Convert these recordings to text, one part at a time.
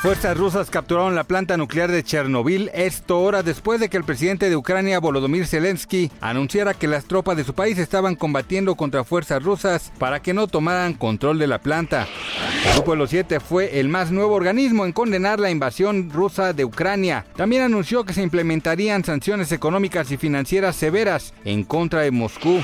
Fuerzas rusas capturaron la planta nuclear de Chernobyl esto horas después de que el presidente de Ucrania, Volodymyr Zelensky, anunciara que las tropas de su país estaban combatiendo contra fuerzas rusas para que no tomaran control de la planta. El Grupo de los Siete fue el más nuevo organismo en condenar la invasión rusa de Ucrania. También anunció que se implementarían sanciones económicas y financieras severas en contra de Moscú.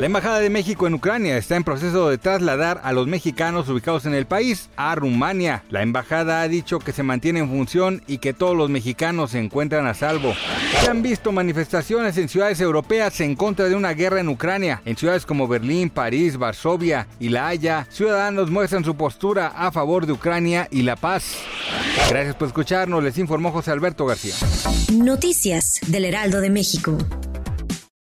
La Embajada de México en Ucrania está en proceso de trasladar a los mexicanos ubicados en el país a Rumania. La embajada ha dicho que se mantiene en función y que todos los mexicanos se encuentran a salvo. Se han visto manifestaciones en ciudades europeas en contra de una guerra en Ucrania. En ciudades como Berlín, París, Varsovia y La Haya, ciudadanos muestran su postura a favor de Ucrania y la paz. Gracias por escucharnos, les informó José Alberto García. Noticias del Heraldo de México.